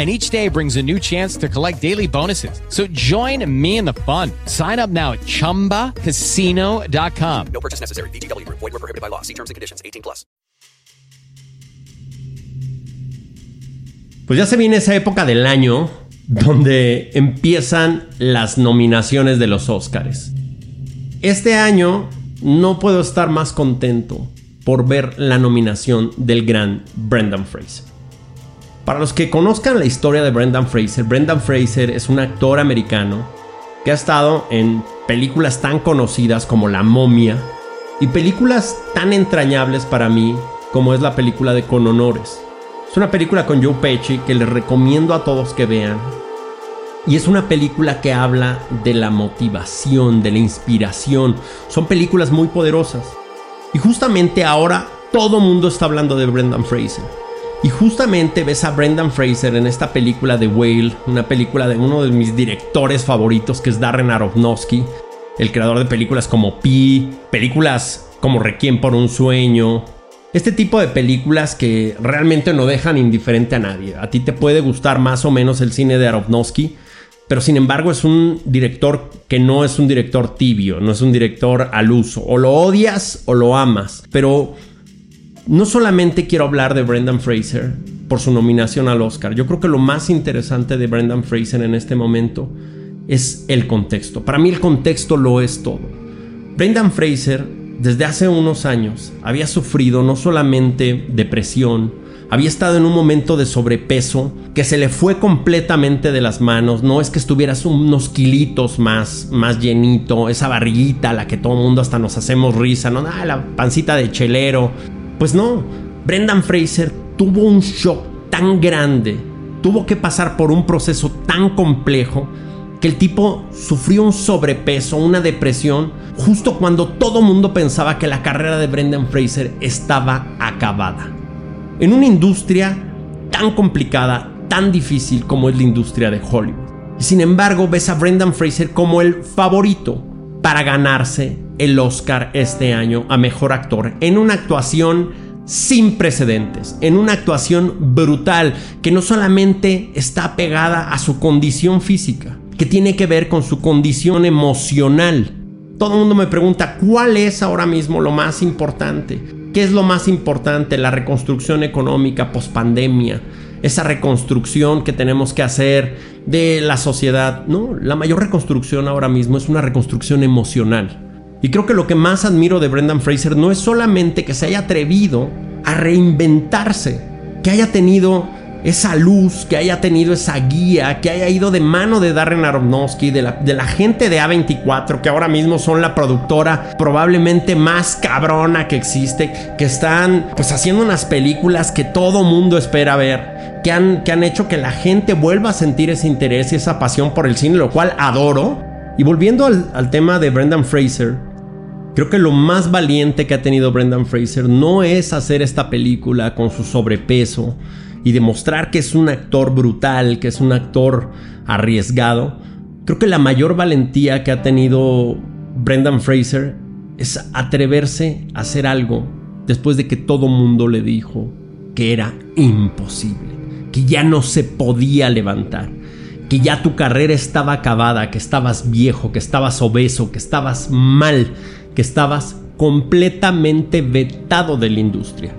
and each day brings a new chance to collect daily bonuses. So join me in the fun. Sign up now at ChumbaCasino.com. No purchase necessary. VGW. Void were prohibited by law. See terms and conditions. 18 plus. Pues ya se viene esa época del año donde empiezan las nominaciones de los Oscars. Este año no puedo estar más contento por ver la nominación del gran Brendan Fraser. Para los que conozcan la historia de Brendan Fraser, Brendan Fraser es un actor americano que ha estado en películas tan conocidas como La momia y películas tan entrañables para mí como es la película de Con Honores. Es una película con Joe Pesci que les recomiendo a todos que vean. Y es una película que habla de la motivación, de la inspiración. Son películas muy poderosas. Y justamente ahora todo mundo está hablando de Brendan Fraser. Y justamente ves a Brendan Fraser en esta película de Whale, una película de uno de mis directores favoritos que es Darren Aronofsky, el creador de películas como Pi, películas como Requiem por un sueño. Este tipo de películas que realmente no dejan indiferente a nadie. A ti te puede gustar más o menos el cine de Aronofsky, pero sin embargo es un director que no es un director tibio, no es un director al uso. O lo odias o lo amas, pero no solamente quiero hablar de Brendan Fraser por su nominación al Oscar, yo creo que lo más interesante de Brendan Fraser en este momento es el contexto. Para mí el contexto lo es todo. Brendan Fraser desde hace unos años había sufrido no solamente depresión, había estado en un momento de sobrepeso que se le fue completamente de las manos. No es que estuvieras unos kilitos más, más llenito, esa barriguita a la que todo el mundo hasta nos hacemos risa, ¿no? Ah, la pancita de chelero. Pues no, Brendan Fraser tuvo un shock tan grande, tuvo que pasar por un proceso tan complejo que el tipo sufrió un sobrepeso, una depresión, justo cuando todo mundo pensaba que la carrera de Brendan Fraser estaba acabada. En una industria tan complicada, tan difícil como es la industria de Hollywood. Y sin embargo, ves a Brendan Fraser como el favorito para ganarse el Oscar este año a Mejor Actor en una actuación sin precedentes, en una actuación brutal que no solamente está pegada a su condición física, que tiene que ver con su condición emocional. Todo el mundo me pregunta, ¿cuál es ahora mismo lo más importante? ¿Qué es lo más importante? La reconstrucción económica post-pandemia, esa reconstrucción que tenemos que hacer de la sociedad. No, la mayor reconstrucción ahora mismo es una reconstrucción emocional. Y creo que lo que más admiro de Brendan Fraser no es solamente que se haya atrevido a reinventarse, que haya tenido esa luz, que haya tenido esa guía, que haya ido de mano de Darren Aronofsky, de la, gente de A24, que ahora mismo son la productora probablemente más cabrona que existe, que están pues haciendo unas películas que todo mundo espera ver, que han, que han hecho que la gente vuelva a sentir ese interés y esa pasión por el cine, lo cual adoro. Y volviendo al tema de Brendan Fraser, Creo que lo más valiente que ha tenido Brendan Fraser no es hacer esta película con su sobrepeso y demostrar que es un actor brutal, que es un actor arriesgado. Creo que la mayor valentía que ha tenido Brendan Fraser es atreverse a hacer algo después de que todo mundo le dijo que era imposible, que ya no se podía levantar, que ya tu carrera estaba acabada, que estabas viejo, que estabas obeso, que estabas mal, que estabas completamente vetado de la industria.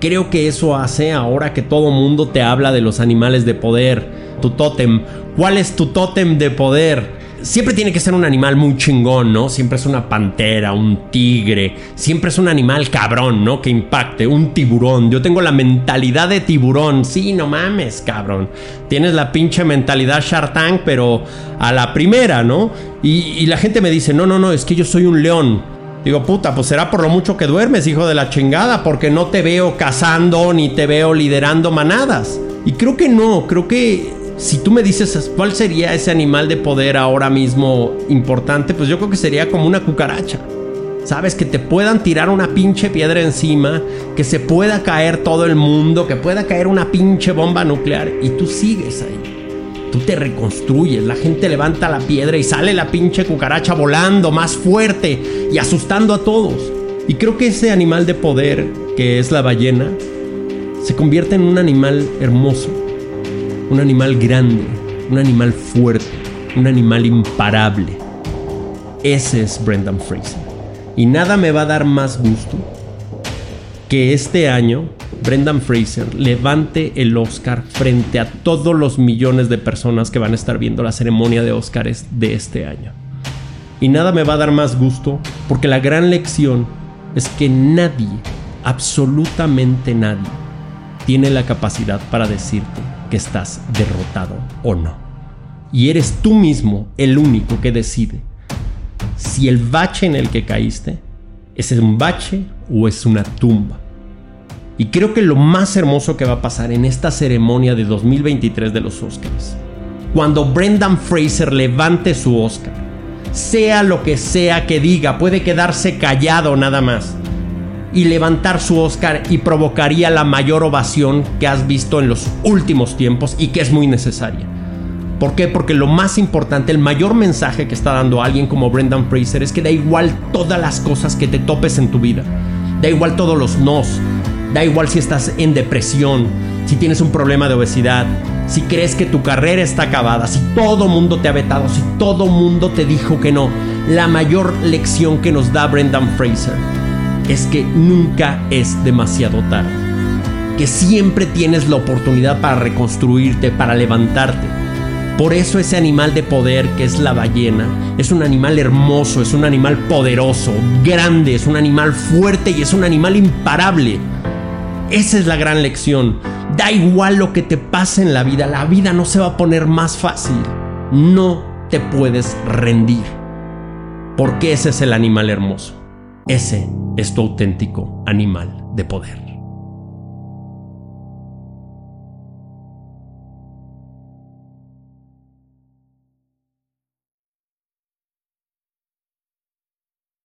Creo que eso hace ahora que todo mundo te habla de los animales de poder, tu tótem. ¿Cuál es tu tótem de poder? Siempre tiene que ser un animal muy chingón, ¿no? Siempre es una pantera, un tigre, siempre es un animal cabrón, ¿no? Que impacte, un tiburón. Yo tengo la mentalidad de tiburón, sí, no mames, cabrón. Tienes la pinche mentalidad Shark pero a la primera, ¿no? Y, y la gente me dice, no, no, no, es que yo soy un león. Digo, puta, pues será por lo mucho que duermes, hijo de la chingada, porque no te veo cazando ni te veo liderando manadas. Y creo que no, creo que si tú me dices cuál sería ese animal de poder ahora mismo importante, pues yo creo que sería como una cucaracha. Sabes, que te puedan tirar una pinche piedra encima, que se pueda caer todo el mundo, que pueda caer una pinche bomba nuclear y tú sigues ahí. Tú te reconstruyes, la gente levanta la piedra y sale la pinche cucaracha volando más fuerte y asustando a todos. Y creo que ese animal de poder, que es la ballena, se convierte en un animal hermoso, un animal grande, un animal fuerte, un animal imparable. Ese es Brendan Fraser. Y nada me va a dar más gusto que este año Brendan Fraser levante el Oscar frente a todos los millones de personas que van a estar viendo la ceremonia de Oscars de este año. Y nada me va a dar más gusto porque la gran lección es que nadie, absolutamente nadie, tiene la capacidad para decirte que estás derrotado o no. Y eres tú mismo el único que decide si el bache en el que caíste es un bache o es una tumba. Y creo que lo más hermoso que va a pasar en esta ceremonia de 2023 de los Oscars, cuando Brendan Fraser levante su Oscar, sea lo que sea que diga, puede quedarse callado nada más y levantar su Oscar y provocaría la mayor ovación que has visto en los últimos tiempos y que es muy necesaria. ¿Por qué? Porque lo más importante, el mayor mensaje que está dando alguien como Brendan Fraser es que da igual todas las cosas que te topes en tu vida. Da igual todos los nos. Da igual si estás en depresión, si tienes un problema de obesidad, si crees que tu carrera está acabada, si todo mundo te ha vetado, si todo mundo te dijo que no. La mayor lección que nos da Brendan Fraser es que nunca es demasiado tarde. Que siempre tienes la oportunidad para reconstruirte, para levantarte. Por eso ese animal de poder que es la ballena es un animal hermoso, es un animal poderoso, grande, es un animal fuerte y es un animal imparable. Esa es la gran lección. Da igual lo que te pase en la vida, la vida no se va a poner más fácil. No te puedes rendir. Porque ese es el animal hermoso. Ese es tu auténtico animal de poder.